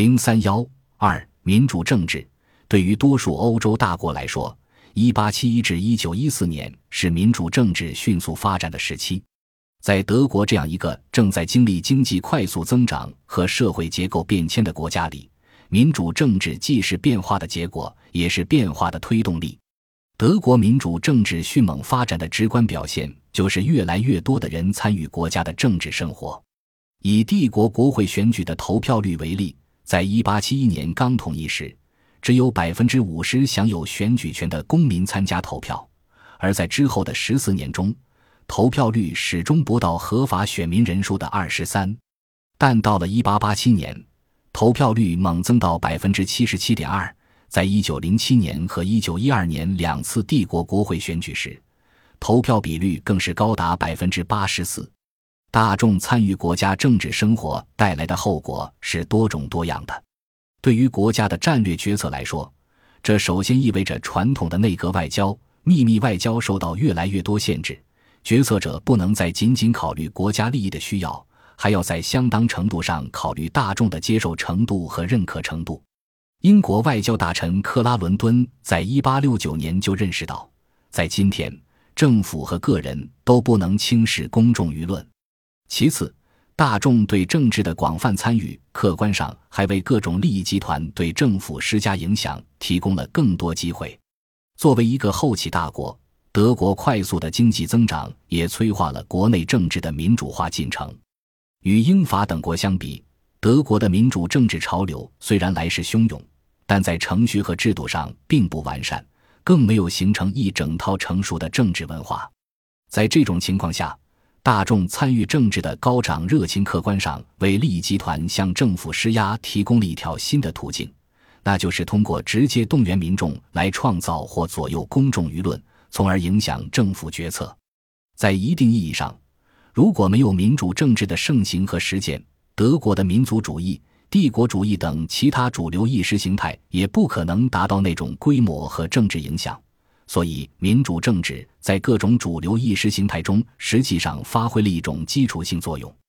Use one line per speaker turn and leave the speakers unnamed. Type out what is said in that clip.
零三幺二民主政治对于多数欧洲大国来说，一八七一至一九一四年是民主政治迅速发展的时期。在德国这样一个正在经历经济快速增长和社会结构变迁的国家里，民主政治既是变化的结果，也是变化的推动力。德国民主政治迅猛发展的直观表现，就是越来越多的人参与国家的政治生活。以帝国国会选举的投票率为例。在一八七一年刚统一时，只有百分之五十享有选举权的公民参加投票；而在之后的十四年中，投票率始终不到合法选民人数的二十三。但到了一八八七年，投票率猛增到百分之七十七点二。在一九零七年和一九一二年两次帝国国会选举时，投票比率更是高达百分之八十四。大众参与国家政治生活带来的后果是多种多样的。对于国家的战略决策来说，这首先意味着传统的内阁外交、秘密外交受到越来越多限制。决策者不能再仅仅考虑国家利益的需要，还要在相当程度上考虑大众的接受程度和认可程度。英国外交大臣克拉伦敦在1869年就认识到，在今天，政府和个人都不能轻视公众舆论。其次，大众对政治的广泛参与，客观上还为各种利益集团对政府施加影响提供了更多机会。作为一个后起大国，德国快速的经济增长也催化了国内政治的民主化进程。与英法等国相比，德国的民主政治潮流虽然来势汹涌，但在程序和制度上并不完善，更没有形成一整套成熟的政治文化。在这种情况下，大众参与政治的高涨热情，客观上为利益集团向政府施压提供了一条新的途径，那就是通过直接动员民众来创造或左右公众舆论，从而影响政府决策。在一定意义上，如果没有民主政治的盛行和实践，德国的民族主义、帝国主义等其他主流意识形态也不可能达到那种规模和政治影响。所以，民主政治在各种主流意识形态中，实际上发挥了一种基础性作用。